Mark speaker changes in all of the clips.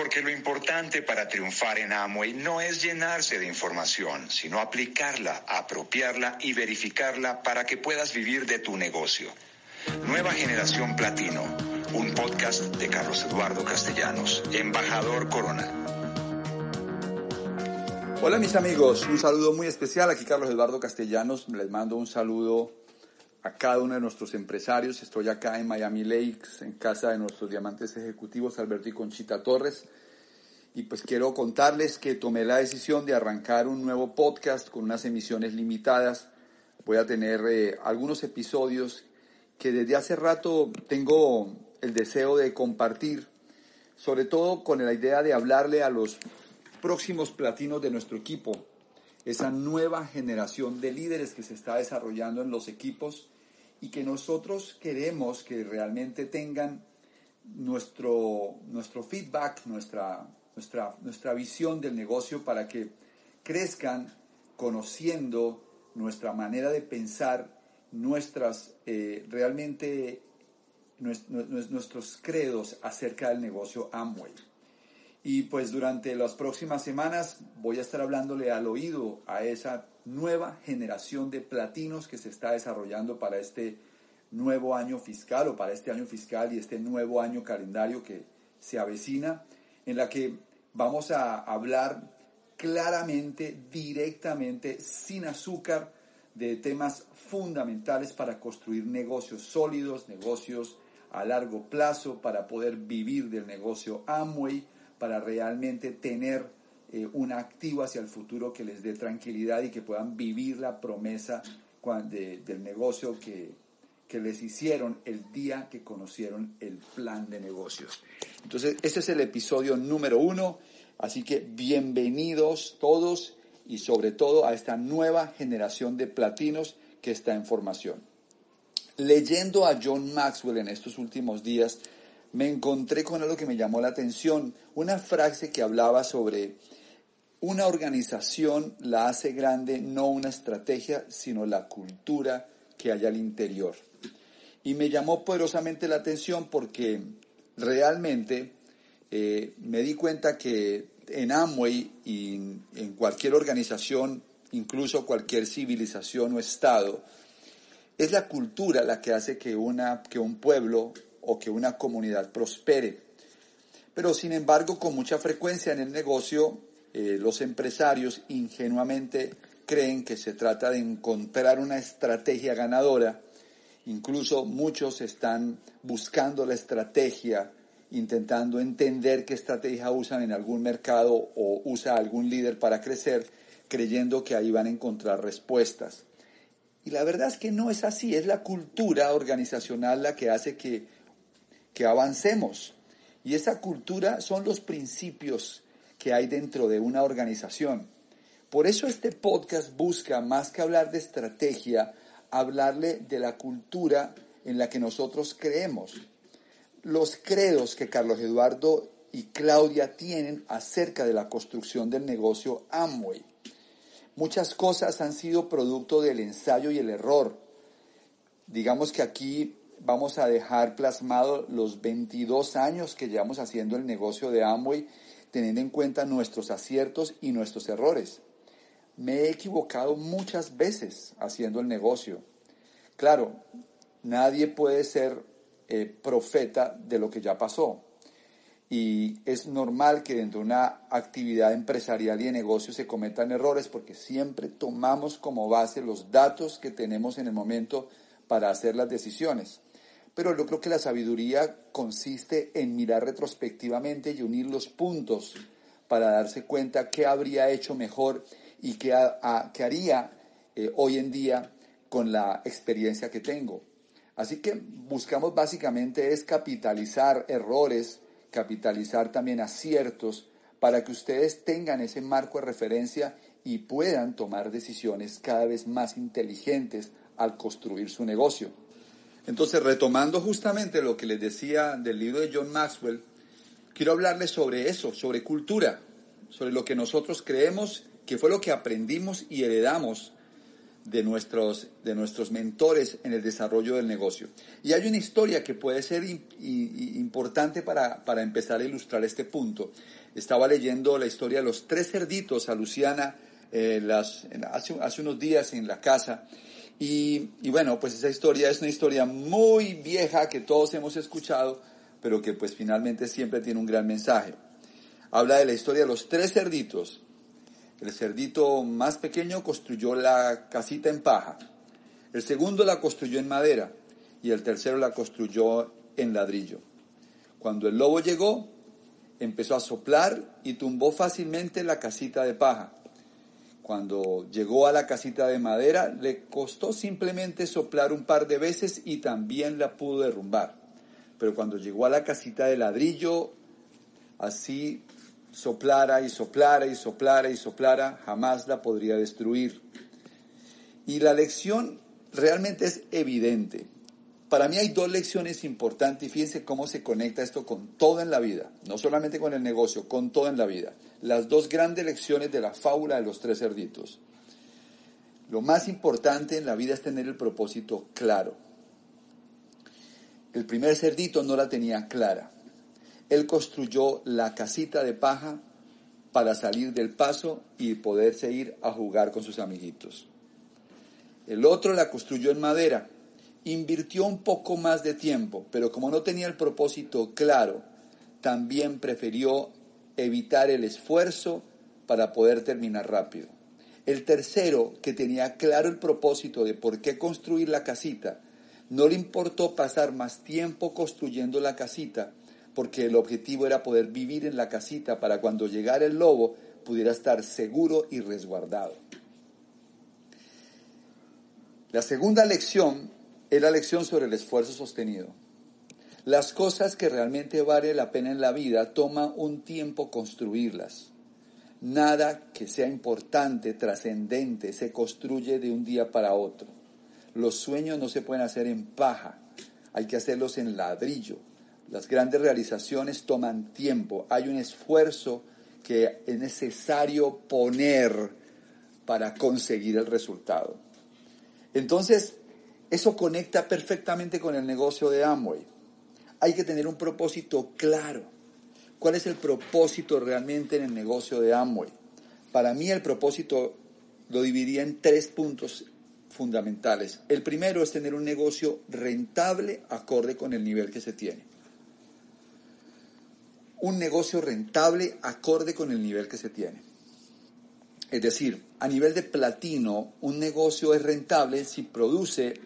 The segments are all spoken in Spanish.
Speaker 1: Porque lo importante para triunfar en Amway no es llenarse de información, sino aplicarla, apropiarla y verificarla para que puedas vivir de tu negocio. Nueva Generación Platino, un podcast de Carlos Eduardo Castellanos, embajador Corona.
Speaker 2: Hola mis amigos, un saludo muy especial. Aquí Carlos Eduardo Castellanos, les mando un saludo a cada uno de nuestros empresarios. Estoy acá en Miami Lakes, en casa de nuestros diamantes ejecutivos, Alberto y Conchita Torres. Y pues quiero contarles que tomé la decisión de arrancar un nuevo podcast con unas emisiones limitadas. Voy a tener eh, algunos episodios que desde hace rato tengo el deseo de compartir, sobre todo con la idea de hablarle a los próximos platinos de nuestro equipo, esa nueva generación de líderes que se está desarrollando en los equipos y que nosotros queremos que realmente tengan nuestro, nuestro feedback, nuestra, nuestra, nuestra visión del negocio para que crezcan conociendo nuestra manera de pensar, nuestras eh, realmente nuestros credos acerca del negocio Amway. Y pues durante las próximas semanas voy a estar hablándole al oído a esa nueva generación de platinos que se está desarrollando para este nuevo año fiscal o para este año fiscal y este nuevo año calendario que se avecina, en la que vamos a hablar claramente, directamente, sin azúcar, de temas fundamentales para construir negocios sólidos, negocios a largo plazo, para poder vivir del negocio Amway, para realmente tener eh, un activo hacia el futuro que les dé tranquilidad y que puedan vivir la promesa del negocio que, que les hicieron el día que conocieron el plan de negocios. Entonces, este es el episodio número uno, así que bienvenidos todos y sobre todo a esta nueva generación de platinos que está en formación. Leyendo a John Maxwell en estos últimos días, me encontré con algo que me llamó la atención, una frase que hablaba sobre una organización la hace grande no una estrategia, sino la cultura que hay al interior. Y me llamó poderosamente la atención porque realmente eh, me di cuenta que en Amway y en cualquier organización, incluso cualquier civilización o estado, es la cultura la que hace que, una, que un pueblo o que una comunidad prospere. Pero sin embargo, con mucha frecuencia en el negocio, eh, los empresarios ingenuamente creen que se trata de encontrar una estrategia ganadora. Incluso muchos están buscando la estrategia, intentando entender qué estrategia usan en algún mercado o usa algún líder para crecer, creyendo que ahí van a encontrar respuestas. Y la verdad es que no es así, es la cultura organizacional la que hace que que avancemos. Y esa cultura son los principios que hay dentro de una organización. Por eso este podcast busca, más que hablar de estrategia, hablarle de la cultura en la que nosotros creemos. Los credos que Carlos Eduardo y Claudia tienen acerca de la construcción del negocio Amway. Muchas cosas han sido producto del ensayo y el error. Digamos que aquí vamos a dejar plasmado los 22 años que llevamos haciendo el negocio de Amway, teniendo en cuenta nuestros aciertos y nuestros errores. Me he equivocado muchas veces haciendo el negocio. Claro, nadie puede ser eh, profeta de lo que ya pasó. Y es normal que dentro de una actividad empresarial y de negocio se cometan errores porque siempre tomamos como base los datos que tenemos en el momento para hacer las decisiones pero yo creo que la sabiduría consiste en mirar retrospectivamente y unir los puntos para darse cuenta qué habría hecho mejor y qué, haría eh, hoy en día con la experiencia que tengo. Así que buscamos básicamente es capitalizar errores, capitalizar también aciertos para que ustedes tengan ese marco de referencia y puedan tomar decisiones cada vez más inteligentes al construir su negocio. Entonces, retomando justamente lo que les decía del libro de John Maxwell, quiero hablarles sobre eso, sobre cultura, sobre lo que nosotros creemos que fue lo que aprendimos y heredamos de nuestros, de nuestros mentores en el desarrollo del negocio. Y hay una historia que puede ser importante para, para, empezar a ilustrar este punto. Estaba leyendo la historia de los tres cerditos a Luciana eh, las, hace, hace, unos días en la casa. Y, bueno, pues esa historia es una historia muy vieja que todos hemos escuchado, pero que pues finalmente siempre tiene un gran mensaje. Habla de la historia de los tres cerditos el cerdito más pequeño construyó la casita en paja. El segundo la construyó en madera y el tercero la construyó en ladrillo. Cuando el lobo llegó, empezó a soplar y tumbó fácilmente la casita de paja. Cuando llegó a la casita de madera, le costó simplemente soplar un par de veces y también la pudo derrumbar. Pero cuando llegó a la casita de ladrillo, así soplara y soplara y soplara y soplara, jamás la podría destruir. Y la lección realmente es evidente. Para mí hay dos lecciones importantes y fíjense cómo se conecta esto con todo en la vida, no solamente con el negocio, con todo en la vida. Las dos grandes lecciones de la fábula de los tres cerditos. Lo más importante en la vida es tener el propósito claro. El primer cerdito no la tenía clara él construyó la casita de paja para salir del paso y poderse ir a jugar con sus amiguitos. El otro la construyó en madera. Invirtió un poco más de tiempo, pero como no tenía el propósito claro, también prefirió evitar el esfuerzo para poder terminar rápido. El tercero, que tenía claro el propósito de por qué construir la casita, no le importó pasar más tiempo construyendo la casita porque el objetivo era poder vivir en la casita para cuando llegara el lobo pudiera estar seguro y resguardado. La segunda lección es la lección sobre el esfuerzo sostenido. Las cosas que realmente vale la pena en la vida toma un tiempo construirlas. Nada que sea importante, trascendente, se construye de un día para otro. Los sueños no se pueden hacer en paja, hay que hacerlos en ladrillo, las grandes realizaciones toman tiempo, hay un esfuerzo que es necesario poner para conseguir el resultado. Entonces, eso conecta perfectamente con el negocio de Amway. Hay que tener un propósito claro. ¿Cuál es el propósito realmente en el negocio de Amway? Para mí el propósito lo dividiría en tres puntos fundamentales. El primero es tener un negocio rentable acorde con el nivel que se tiene un negocio rentable acorde con el nivel que se tiene. Es decir, a nivel de platino, un negocio es rentable si produce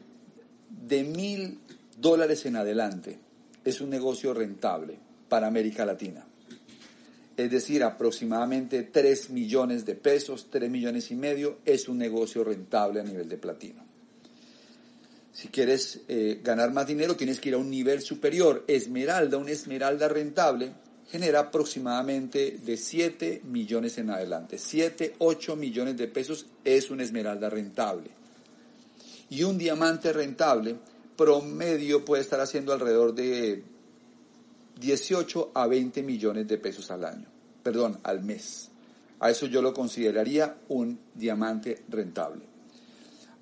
Speaker 2: de mil dólares en adelante. Es un negocio rentable para América Latina. Es decir, aproximadamente 3 millones de pesos, 3 millones y medio, es un negocio rentable a nivel de platino. Si quieres eh, ganar más dinero, tienes que ir a un nivel superior. Esmeralda, una esmeralda rentable, genera aproximadamente de 7 millones en adelante. 7, 8 millones de pesos es una esmeralda rentable. Y un diamante rentable promedio puede estar haciendo alrededor de 18 a 20 millones de pesos al año, perdón, al mes. A eso yo lo consideraría un diamante rentable.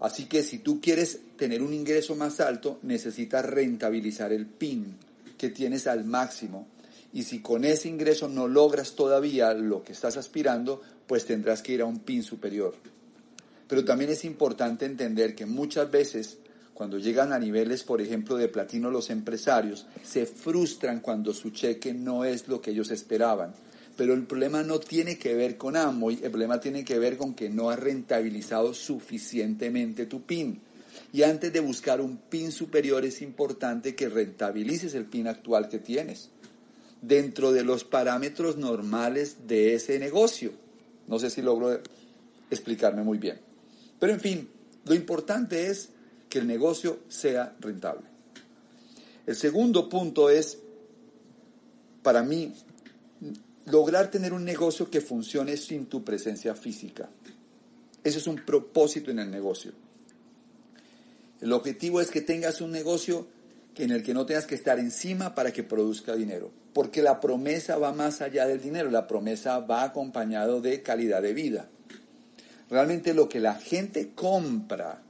Speaker 2: Así que si tú quieres tener un ingreso más alto, necesitas rentabilizar el PIN que tienes al máximo y si con ese ingreso no logras todavía lo que estás aspirando, pues tendrás que ir a un PIN superior. Pero también es importante entender que muchas veces cuando llegan a niveles, por ejemplo, de platino los empresarios, se frustran cuando su cheque no es lo que ellos esperaban. Pero el problema no tiene que ver con Amoy, el problema tiene que ver con que no has rentabilizado suficientemente tu PIN. Y antes de buscar un PIN superior es importante que rentabilices el PIN actual que tienes dentro de los parámetros normales de ese negocio. No sé si logro explicarme muy bien. Pero en fin, lo importante es que el negocio sea rentable. El segundo punto es, para mí, lograr tener un negocio que funcione sin tu presencia física. Ese es un propósito en el negocio. El objetivo es que tengas un negocio en el que no tengas que estar encima para que produzca dinero porque la promesa va más allá del dinero, la promesa va acompañado de calidad de vida. Realmente lo que la gente compra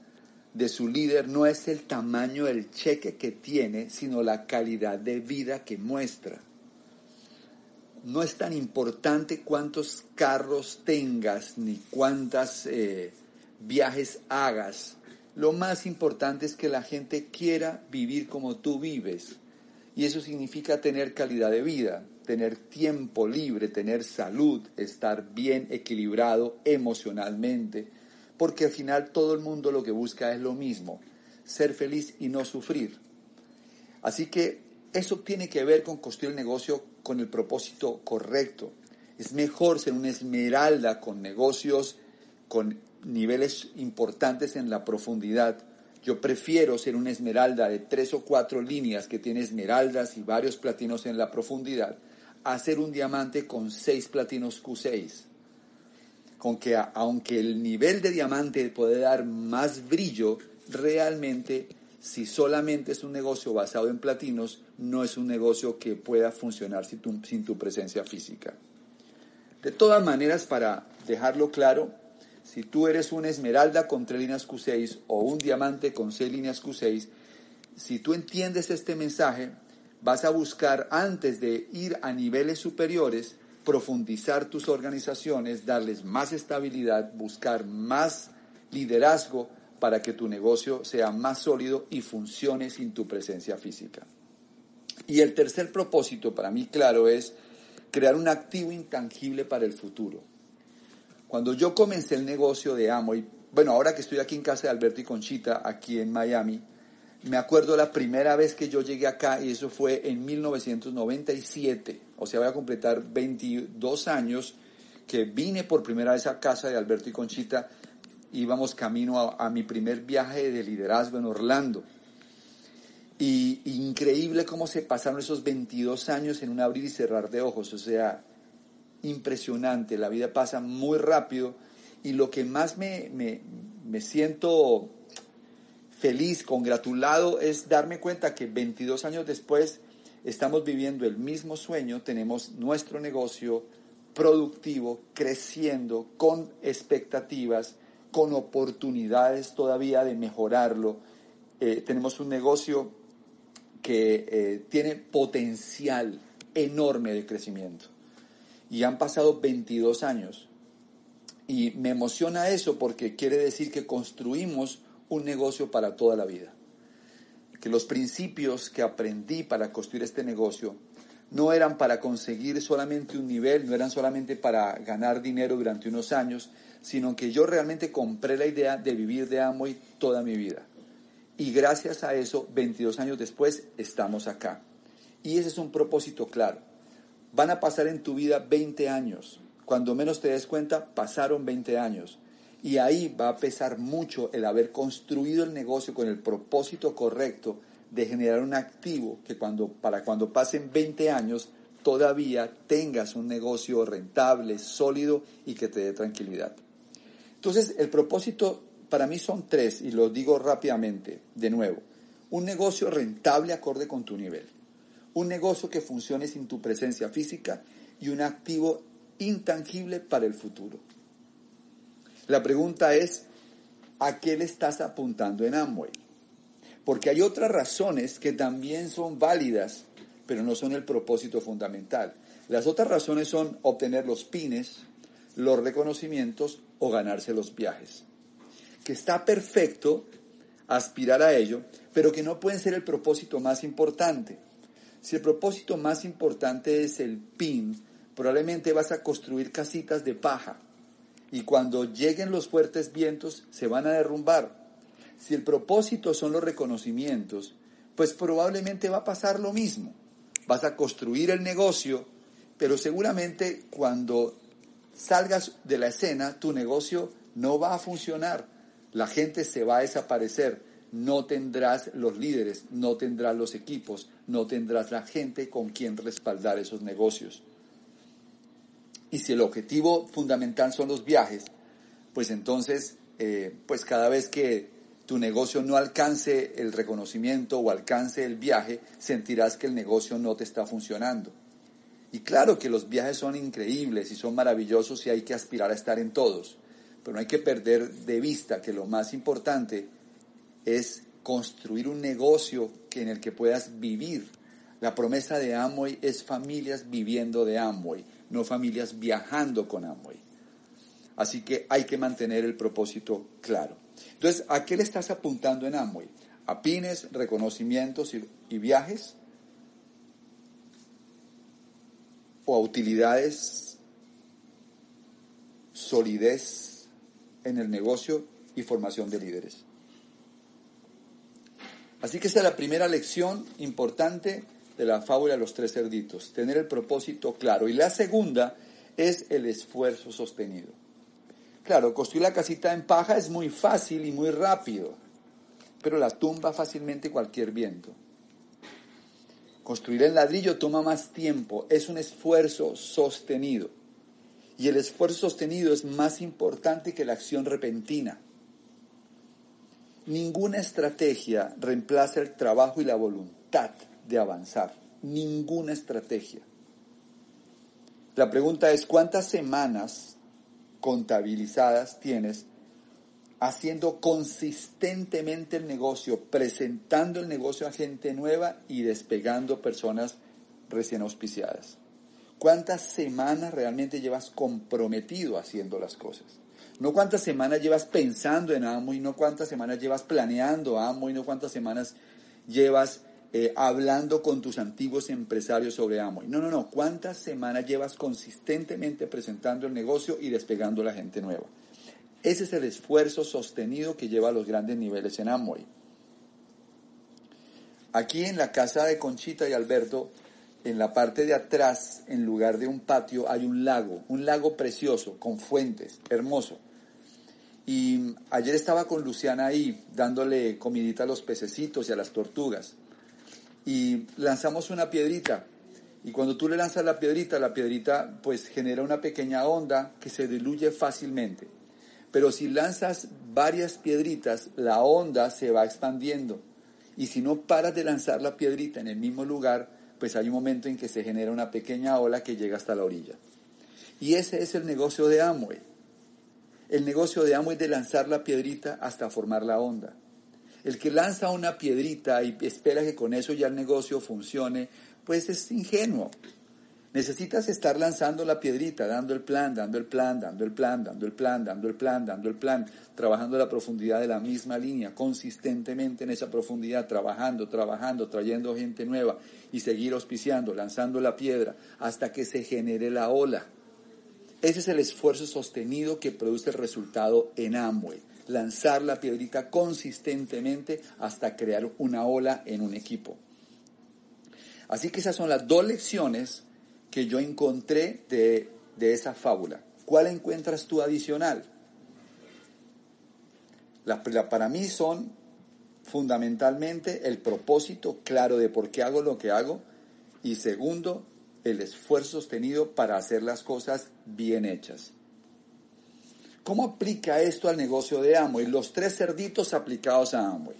Speaker 2: de su líder no es el tamaño del cheque que tiene, sino la calidad de vida que muestra. No es tan importante cuántos carros tengas ni cuántos eh, viajes hagas. Lo más importante es que la gente quiera vivir como tú vives. Y eso significa tener calidad de vida, tener tiempo libre, tener salud, estar bien equilibrado emocionalmente porque al final todo el mundo lo que busca es lo mismo, ser feliz y no sufrir. Así que eso tiene que ver con construir el negocio con el propósito correcto. Es mejor ser una esmeralda con negocios con niveles importantes en la profundidad. Yo prefiero ser una esmeralda de tres o cuatro líneas que tiene esmeraldas y varios platinos en la profundidad, a ser un diamante con seis platinos Q6 con que aunque el nivel de diamante puede dar más brillo, realmente si solamente es un negocio basado en platinos, no es un negocio que pueda funcionar sin tu, sin tu presencia física. De todas maneras, para dejarlo claro, si tú eres una esmeralda con tres líneas Q6 o un diamante con seis líneas Q6, si tú entiendes este mensaje, vas a buscar antes de ir a niveles superiores, profundizar tus organizaciones, darles más estabilidad, buscar más liderazgo para que tu negocio sea más sólido y funcione sin tu presencia física. Y el tercer propósito para mí claro es crear un activo intangible para el futuro. Cuando yo comencé el negocio de Amway, bueno, ahora que estoy aquí en casa de Alberto y Conchita, aquí en Miami, me acuerdo la primera vez que yo llegué acá y eso fue en 1997, o sea, voy a completar 22 años que vine por primera vez a casa de Alberto y Conchita, íbamos camino a, mi primer viaje de liderazgo en Orlando. Y increíble cómo se pasaron esos 22 años en un abrir y cerrar de ojos, o sea, impresionante, la vida pasa muy rápido. Y lo que más me, me, me siento feliz, congratulado, es darme cuenta que 22 años después estamos viviendo el mismo sueño, tenemos nuestro negocio productivo, creciendo, con expectativas, con oportunidades todavía de mejorarlo. Eh, tenemos un negocio que eh, tiene potencial enorme de crecimiento. Y han pasado 22 años. Y me emociona eso porque quiere decir que construimos un negocio para toda la vida. Que los principios que aprendí para construir este negocio no eran para conseguir solamente un nivel, no eran solamente para ganar dinero durante unos años, sino que yo realmente compré la idea de vivir de Amway toda mi vida. Y gracias a eso, 22 años después, estamos acá. Y ese es un propósito claro. Van a pasar en tu vida 20 años. Cuando menos te des cuenta, pasaron 20 años. Y ahí va a pesar mucho el haber construido el negocio con el propósito correcto de generar un activo que cuando, para cuando pasen 20 años todavía tengas un negocio rentable, sólido y que te dé tranquilidad. Entonces, el propósito para mí son tres y lo digo rápidamente de nuevo. Un negocio rentable acorde con tu nivel. Un negocio que funcione sin tu presencia física y un activo intangible para el futuro. La pregunta es, ¿a qué le estás apuntando en Amway? Porque hay otras razones que también son válidas, pero no son el propósito fundamental. Las otras razones son obtener los pines, los reconocimientos o ganarse los viajes. Que está perfecto aspirar a ello, pero que no pueden ser el propósito más importante. Si el propósito más importante es el pin, probablemente vas a construir casitas de paja y cuando lleguen los fuertes vientos se van a derrumbar. Si el propósito son los reconocimientos, pues probablemente va a pasar lo mismo. Vas a construir el negocio, pero seguramente cuando salgas de la escena, tu negocio no va a funcionar. La gente se va a desaparecer. No tendrás los líderes, no tendrás los equipos, no tendrás la gente con quien respaldar esos negocios. Y si el objetivo fundamental son los viajes, pues entonces, eh, pues cada vez que tu negocio no alcance el reconocimiento o alcance el viaje, sentirás que el negocio no te está funcionando. Y claro que los viajes son increíbles y son maravillosos y hay que aspirar a estar en todos. pero no hay que perder de vista que lo más importante es construir un negocio en el que puedas vivir. La promesa de Amway es familias viviendo de Amway, no familias viajando con Amway. Así que hay que mantener el propósito claro. Entonces, ¿a qué le estás apuntando en Amway? ¿A pines, reconocimientos y, y viajes? ¿O a utilidades, solidez en el negocio y formación de líderes? Así que esta es la primera lección importante de la fábula de los tres cerditos, tener el propósito claro. Y la segunda es el esfuerzo sostenido. Claro, construir la casita en paja es muy fácil y muy rápido, pero la tumba fácilmente cualquier viento. Construir en ladrillo toma más tiempo, es un esfuerzo sostenido. Y el esfuerzo sostenido es más importante que la acción repentina. Ninguna estrategia reemplaza el trabajo y la voluntad de avanzar. Ninguna estrategia. La pregunta es, ¿cuántas semanas contabilizadas tienes haciendo consistentemente el negocio, presentando el negocio a gente nueva y despegando personas recién auspiciadas? ¿Cuántas semanas realmente llevas comprometido haciendo las cosas? No cuántas semanas llevas pensando en Amo y no cuántas semanas llevas planeando Amo y no cuántas semanas llevas eh, hablando con tus antiguos empresarios sobre Amway. No, no, no. ¿Cuántas semanas llevas consistentemente presentando el negocio y despegando a la gente nueva? Ese es el esfuerzo sostenido que lleva a los grandes niveles en Amway. Aquí en la casa de Conchita y Alberto, en la parte de atrás, en lugar de un patio, hay un lago, un lago precioso, con fuentes, hermoso. Y ayer estaba con Luciana ahí, dándole comidita a los pececitos y a las tortugas y lanzamos una piedrita. Y cuando tú le lanzas la piedrita, la piedrita pues genera una pequeña onda que se diluye fácilmente. Pero si lanzas varias piedritas, la onda se va expandiendo. Y si no paras de lanzar la piedrita en el mismo lugar, pues hay un momento en que se genera una pequeña ola que llega hasta la orilla. Y ese es el negocio de Amway. El negocio de Amway es de lanzar la piedrita hasta formar la onda. El que lanza una piedrita y espera que con eso ya el negocio funcione, pues es ingenuo. Necesitas estar lanzando la piedrita, dando el plan, dando el plan, dando el plan, dando el plan, dando el plan, dando el plan, trabajando la profundidad de la misma línea, consistentemente en esa profundidad, trabajando, trabajando, trayendo gente nueva y seguir auspiciando, lanzando la piedra hasta que se genere la ola. Ese es el esfuerzo sostenido que produce el resultado en Amway lanzar la piedrita consistentemente hasta crear una ola en un equipo. Así que esas son las dos lecciones que yo encontré de, esa fábula. ¿Cuál encuentras tú adicional? para mí son fundamentalmente el propósito claro de por qué hago lo que hago y segundo, el esfuerzo sostenido para hacer las cosas bien hechas. ¿Cómo aplica esto al negocio de Amway? Los tres cerditos aplicados a Amway.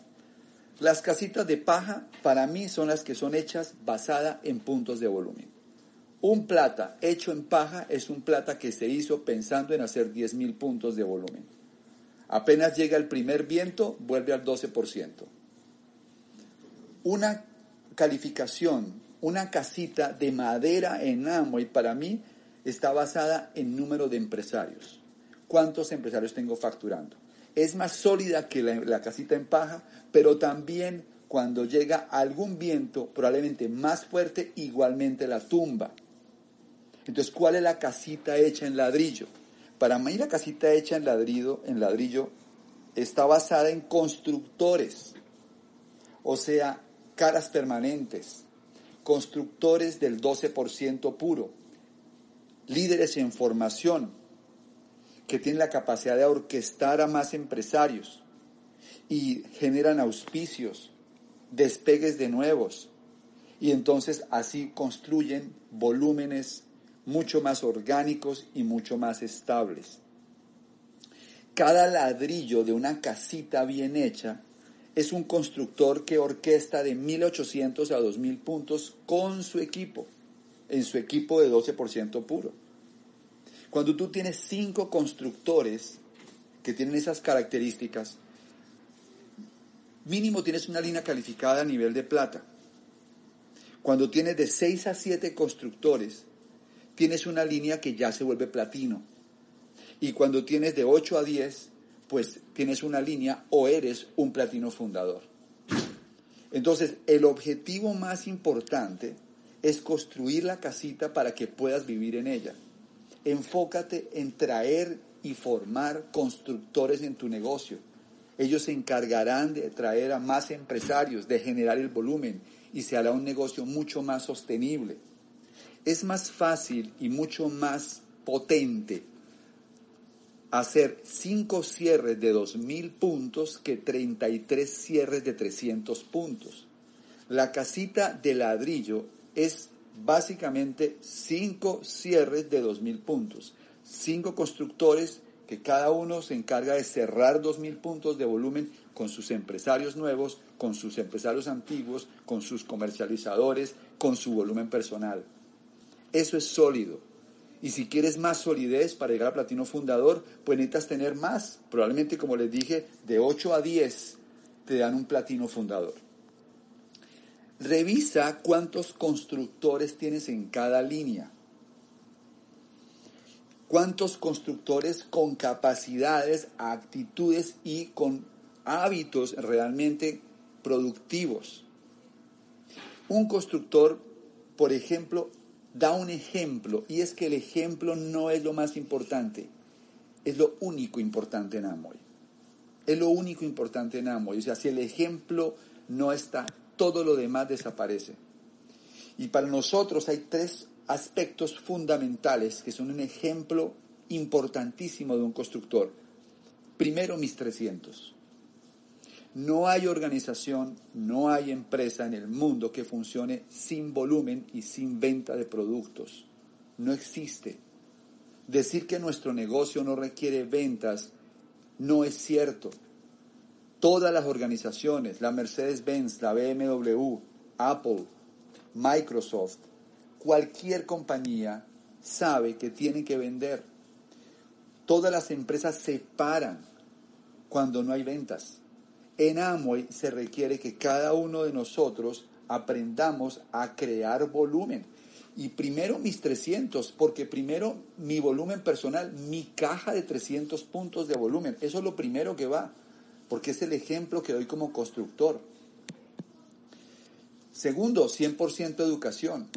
Speaker 2: Las casitas de paja para mí son las que son hechas basadas en puntos de volumen. Un plata hecho en paja es un plata que se hizo pensando en hacer 10.000 puntos de volumen. Apenas llega el primer viento, vuelve al 12%. Una calificación, una casita de madera en Amway para mí está basada en número de empresarios cuántos empresarios tengo facturando. Es más sólida que la, casita en paja, pero también cuando llega algún viento, probablemente más fuerte, igualmente la tumba. Entonces, ¿cuál es la casita hecha en ladrillo? Para mí la casita hecha en ladrillo, en ladrillo está basada en constructores, o sea, caras permanentes, constructores del 12% puro, líderes en formación, que tienen la capacidad de orquestar a más empresarios y generan auspicios, despegues de nuevos, y entonces así construyen volúmenes mucho más orgánicos y mucho más estables. Cada ladrillo de una casita bien hecha es un constructor que orquesta de 1800 a 2000 puntos con su equipo, en su equipo de 12% puro. Cuando tú tienes cinco constructores que tienen esas características, mínimo tienes una línea calificada a nivel de plata. Cuando tienes de 6 a 7 constructores, tienes una línea que ya se vuelve platino. Y cuando tienes de 8 a 10, pues tienes una línea o eres un platino fundador. Entonces, el objetivo más importante es construir la casita para que puedas vivir en ella. Enfócate en traer y formar constructores en tu negocio. Ellos se encargarán de traer a más empresarios, de generar el volumen y se hará un negocio mucho más sostenible. Es más fácil y mucho más potente hacer 5 cierres de 2.000 puntos que 33 cierres de 300 puntos. La casita de ladrillo es básicamente 5 cierres de 2.000 puntos. 5 constructores que cada uno se encarga de cerrar 2.000 puntos de volumen con sus empresarios nuevos, con sus empresarios antiguos, con sus comercializadores, con su volumen personal. Eso es sólido. Y si quieres más solidez para llegar a platino fundador, pues necesitas tener más. Probablemente, como les dije, de 8 a 10 te dan un platino fundador. Revisa cuántos constructores tienes en cada línea. Cuántos constructores con capacidades, actitudes y con hábitos realmente productivos. Un constructor, por ejemplo, da un ejemplo y es que el ejemplo no es lo más importante, es lo único importante en Amway. Es lo único importante en Amway. O sea, si el ejemplo no está, todo lo demás desaparece. Y para nosotros hay tres aspectos fundamentales que son un ejemplo importantísimo de un constructor. Primero, mis 300. No hay organización, no hay empresa en el mundo que funcione sin volumen y sin venta de productos. No existe. Decir que nuestro negocio no requiere ventas no es cierto. Todas las organizaciones, la Mercedes-Benz, la BMW, Apple, Microsoft, cualquier compañía sabe que tiene que vender. Todas las empresas se paran cuando no hay ventas. En Amway se requiere que cada uno de nosotros aprendamos a crear volumen. Y primero mis 300, porque primero mi volumen personal, mi caja de 300 puntos de volumen, eso es lo primero que va, porque es el ejemplo que doy como constructor. Segundo, 100% educación.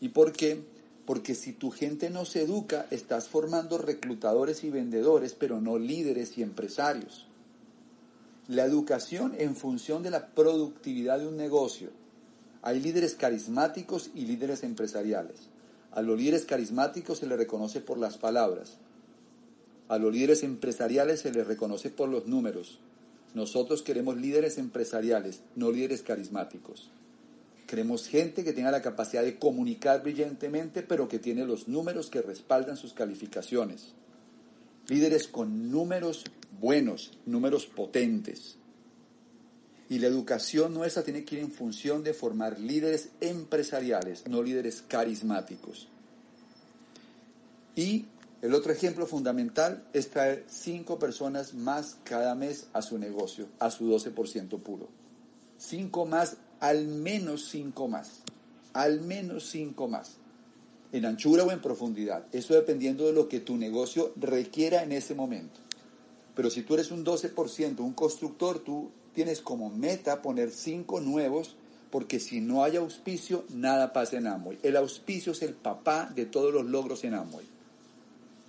Speaker 2: ¿Y por qué? Porque si tu gente no se educa, estás formando reclutadores y vendedores, pero no líderes y empresarios la educación en función de la productividad de un negocio. Hay líderes carismáticos y líderes empresariales. A los líderes carismáticos se les reconoce por las palabras. A los líderes empresariales se les reconoce por los números. Nosotros queremos líderes empresariales, no líderes carismáticos. Queremos gente que tenga la capacidad de comunicar brillantemente, pero que tiene los números que respaldan sus calificaciones. Líderes con números buenos, números potentes. Y la educación nuestra tiene que ir en función de formar líderes empresariales, no líderes carismáticos. Y el otro ejemplo fundamental es traer cinco personas más cada mes a su negocio, a su 12% puro. Cinco más, al menos cinco más. Al menos cinco más. En anchura o en profundidad. Eso dependiendo de lo que tu negocio requiera en ese momento. Pero si tú eres un 12%, un constructor, tú tienes como meta poner cinco nuevos, porque si no hay auspicio, nada pasa en Amway. El auspicio es el papá de todos los logros en Amway.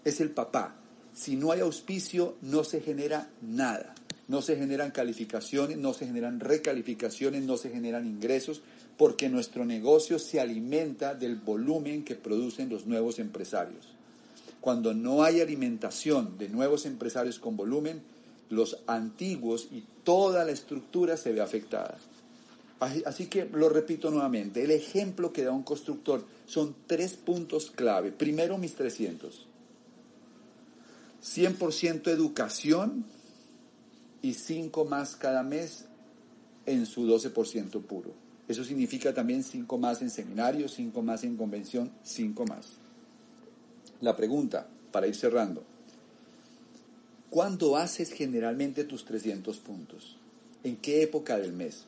Speaker 2: Es el papá. Si no hay auspicio, no se genera nada. No se generan calificaciones, no se generan recalificaciones, no se generan ingresos, porque nuestro negocio se alimenta del volumen que producen los nuevos empresarios. Cuando no hay alimentación de nuevos empresarios con volumen, los antiguos y toda la estructura se ve afectada. Así que lo repito nuevamente, el ejemplo que da un constructor son tres puntos clave. Primero, mis 300. 100% educación y 5 más cada mes en su 12% puro. Eso significa también 5 más en seminario, 5 más en convención, 5 más. La pregunta, para ir cerrando. ¿Cuándo haces generalmente tus 300 puntos? ¿En qué época del mes?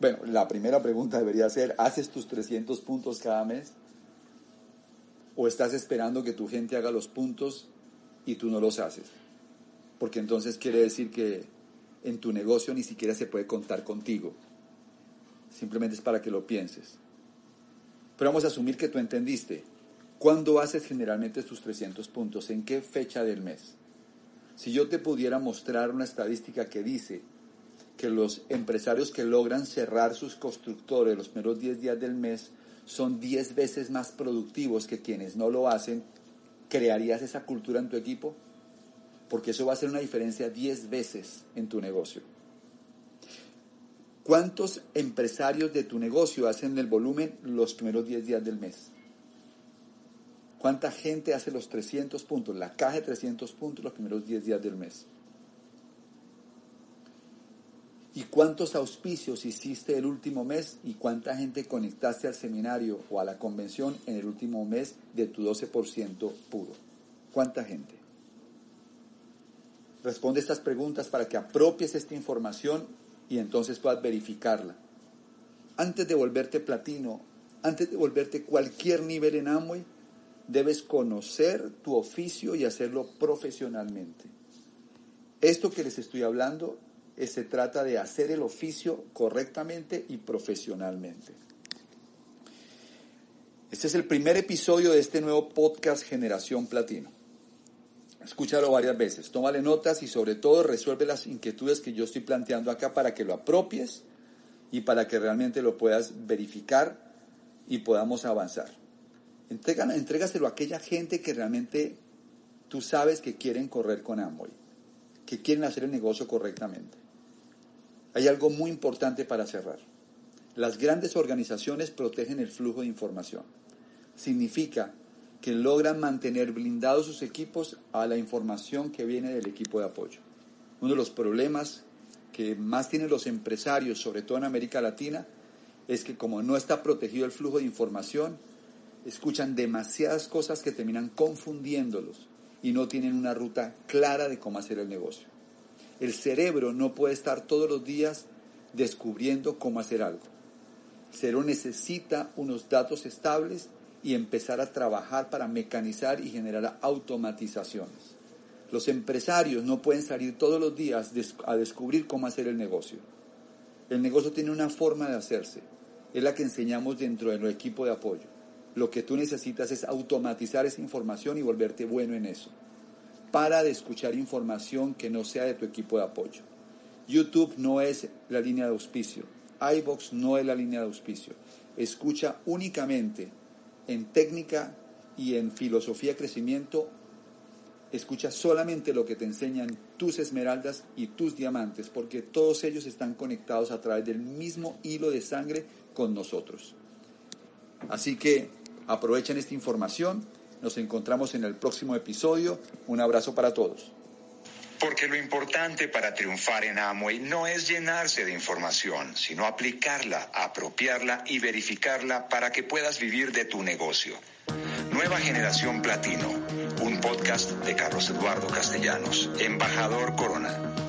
Speaker 2: Bueno, la primera pregunta debería ser, ¿haces tus 300 puntos cada mes? ¿O estás esperando que tu gente haga los puntos y tú no los haces? Porque entonces quiere decir que en tu negocio ni siquiera se puede contar contigo. Simplemente es para que lo pienses. Pero vamos a asumir que tú entendiste. ¿Cuándo haces generalmente tus 300 puntos? ¿En qué fecha del mes? Si yo te pudiera mostrar una estadística que dice que los empresarios que logran cerrar sus constructores los primeros 10 días del mes son 10 veces más productivos que quienes no lo hacen, ¿crearías esa cultura en tu equipo? Porque eso va a hacer una diferencia 10 veces en tu negocio. ¿Cuántos empresarios de tu negocio hacen el volumen los primeros 10 días del mes? ¿Cuánta gente hace los 300 puntos, la caja de 300 puntos los primeros 10 días del mes? ¿Y cuántos auspicios hiciste el último mes y cuánta gente conectaste al seminario o a la convención en el último mes de tu 12% puro? ¿Cuánta gente? Responde estas preguntas para que apropies esta información y entonces puedas verificarla. Antes de volverte platino, antes de volverte cualquier nivel en Amway, debes conocer tu oficio y hacerlo profesionalmente. Esto que les estoy hablando se trata de hacer el oficio correctamente y profesionalmente. Este es el primer episodio de este nuevo podcast Generación Platino. Escúchalo varias veces, tómale notas y sobre todo resuelve las inquietudes que yo estoy planteando acá para que lo apropies y para que realmente lo puedas verificar y podamos avanzar. entrégaselo a aquella gente que realmente tú sabes que quieren correr con Amway, que quieren hacer el negocio correctamente. Hay algo muy importante para cerrar. Las grandes organizaciones protegen el flujo de información. Significa que logran mantener blindados sus equipos a la información que viene del equipo de apoyo. Uno de los problemas que más tienen los empresarios, sobre todo en América Latina, es que como no está protegido el flujo de información, escuchan demasiadas cosas que terminan confundiéndolos y no tienen una ruta clara de cómo hacer el negocio. El cerebro no puede estar todos los días descubriendo cómo hacer algo. El cerebro necesita unos datos estables y empezar a trabajar para mecanizar y generar automatizaciones. Los empresarios no pueden salir todos los días a descubrir cómo hacer el negocio. El negocio tiene una forma de hacerse. Es la que enseñamos dentro de nuestro equipo de apoyo. Lo que tú necesitas es automatizar esa información y volverte bueno en eso. Para de escuchar información que no sea de tu equipo de apoyo. YouTube no es la línea de auspicio. iBox no es la línea de auspicio. Escucha únicamente en técnica y en filosofía de crecimiento, escucha solamente lo que te enseñan tus esmeraldas y tus diamantes, porque todos ellos están conectados a través del mismo hilo de sangre con nosotros. Así que aprovechen esta información, nos encontramos en el próximo episodio, un abrazo para todos.
Speaker 1: Porque lo importante para triunfar en Amway no es llenarse de información, sino aplicarla, apropiarla y verificarla para que puedas vivir de tu negocio. Nueva Generación Platino, un podcast de Carlos Eduardo Castellanos, embajador Corona.